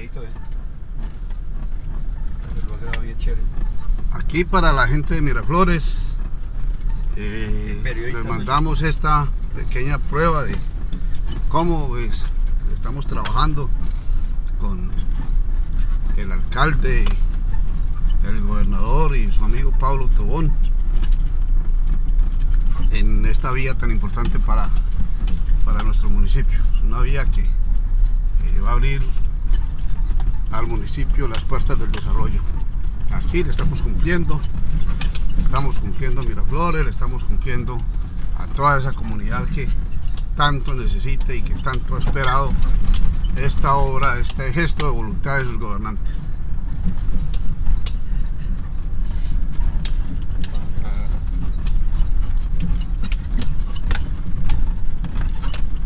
videito, eh. Se lo ha quedado bien chévere. Aquí para la gente de Miraflores eh, les mandamos esta pequeña prueba de cómo pues, estamos trabajando con el alcalde, el gobernador y su amigo Pablo Tobón en esta vía tan importante para, para nuestro municipio. Es una vía que, que va a abrir al municipio las puertas del desarrollo. Aquí le estamos cumpliendo, estamos cumpliendo a Miraflores, le estamos cumpliendo a toda esa comunidad que tanto necesita y que tanto ha esperado esta obra, este gesto de voluntad de sus gobernantes.